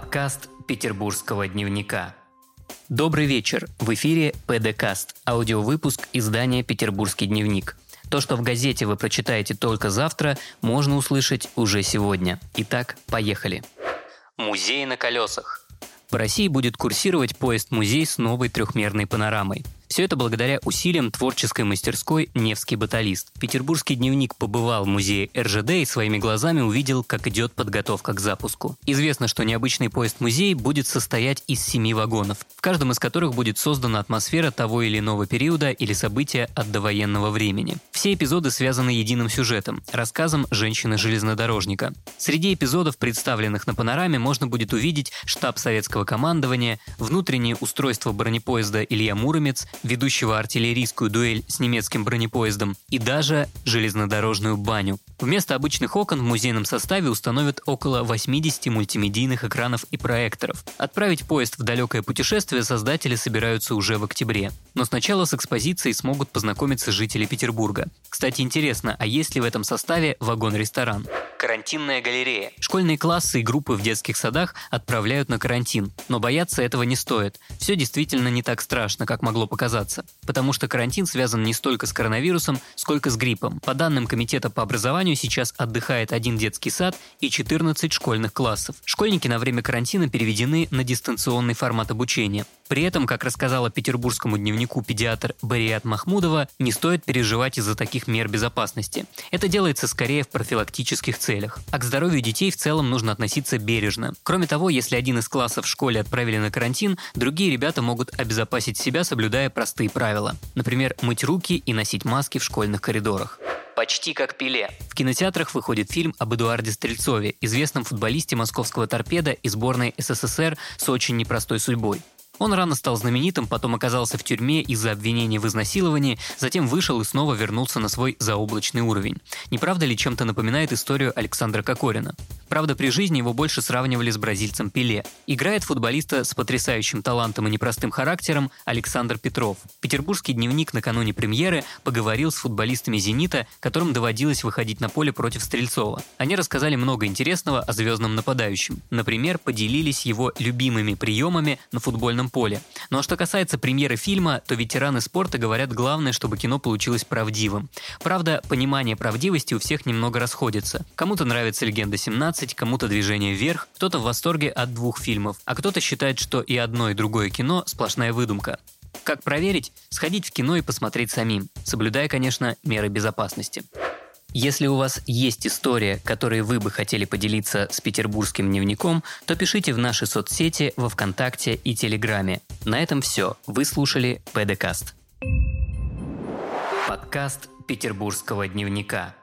Подкаст Петербургского дневника. Добрый вечер. В эфире ПДКаст, аудиовыпуск издания «Петербургский дневник». То, что в газете вы прочитаете только завтра, можно услышать уже сегодня. Итак, поехали. Музей на колесах. По России будет курсировать поезд-музей с новой трехмерной панорамой. Все это благодаря усилиям творческой мастерской «Невский баталист». Петербургский дневник побывал в музее РЖД и своими глазами увидел, как идет подготовка к запуску. Известно, что необычный поезд-музей будет состоять из семи вагонов, в каждом из которых будет создана атмосфера того или иного периода или события от довоенного времени. Все эпизоды связаны единым сюжетом – рассказом женщины-железнодорожника. Среди эпизодов, представленных на панораме, можно будет увидеть штаб советского командования, внутреннее устройство бронепоезда Илья Муромец, ведущего артиллерийскую дуэль с немецким бронепоездом и даже железнодорожную баню. Вместо обычных окон в музейном составе установят около 80 мультимедийных экранов и проекторов. Отправить поезд в далекое путешествие создатели собираются уже в октябре. Но сначала с экспозицией смогут познакомиться жители Петербурга. Кстати, интересно, а есть ли в этом составе вагон-ресторан? Карантинная галерея. Школьные классы и группы в детских садах отправляют на карантин. Но бояться этого не стоит. Все действительно не так страшно, как могло показаться. Потому что карантин связан не столько с коронавирусом, сколько с гриппом. По данным Комитета по образованию, сейчас отдыхает один детский сад и 14 школьных классов. Школьники на время карантина переведены на дистанционный формат обучения. При этом, как рассказала петербургскому дневнику педиатр Бариат Махмудова, не стоит переживать из-за таких мер безопасности. Это делается скорее в профилактических целях. А к здоровью детей в целом нужно относиться бережно. Кроме того, если один из классов в школе отправили на карантин, другие ребята могут обезопасить себя, соблюдая простые правила. Например, мыть руки и носить маски в школьных коридорах почти как Пеле. В кинотеатрах выходит фильм об Эдуарде Стрельцове, известном футболисте московского торпеда и сборной СССР с очень непростой судьбой. Он рано стал знаменитым, потом оказался в тюрьме из-за обвинений в изнасиловании, затем вышел и снова вернулся на свой заоблачный уровень. Не правда ли чем-то напоминает историю Александра Кокорина? Правда, при жизни его больше сравнивали с бразильцем Пеле. Играет футболиста с потрясающим талантом и непростым характером Александр Петров. Петербургский дневник накануне премьеры поговорил с футболистами «Зенита», которым доводилось выходить на поле против Стрельцова. Они рассказали много интересного о звездном нападающем. Например, поделились его любимыми приемами на футбольном поле. Ну а что касается премьеры фильма, то ветераны спорта говорят главное, чтобы кино получилось правдивым. Правда, понимание правдивости у всех немного расходится. Кому-то нравится «Легенда 17», кому-то «Движение вверх», кто-то в восторге от двух фильмов, а кто-то считает, что и одно, и другое кино – сплошная выдумка. Как проверить? Сходить в кино и посмотреть самим, соблюдая, конечно, меры безопасности. Если у вас есть история, которой вы бы хотели поделиться с петербургским дневником, то пишите в наши соцсети во Вконтакте и Телеграме. На этом все. Вы слушали ПДКаст. Подкаст Петербургского дневника.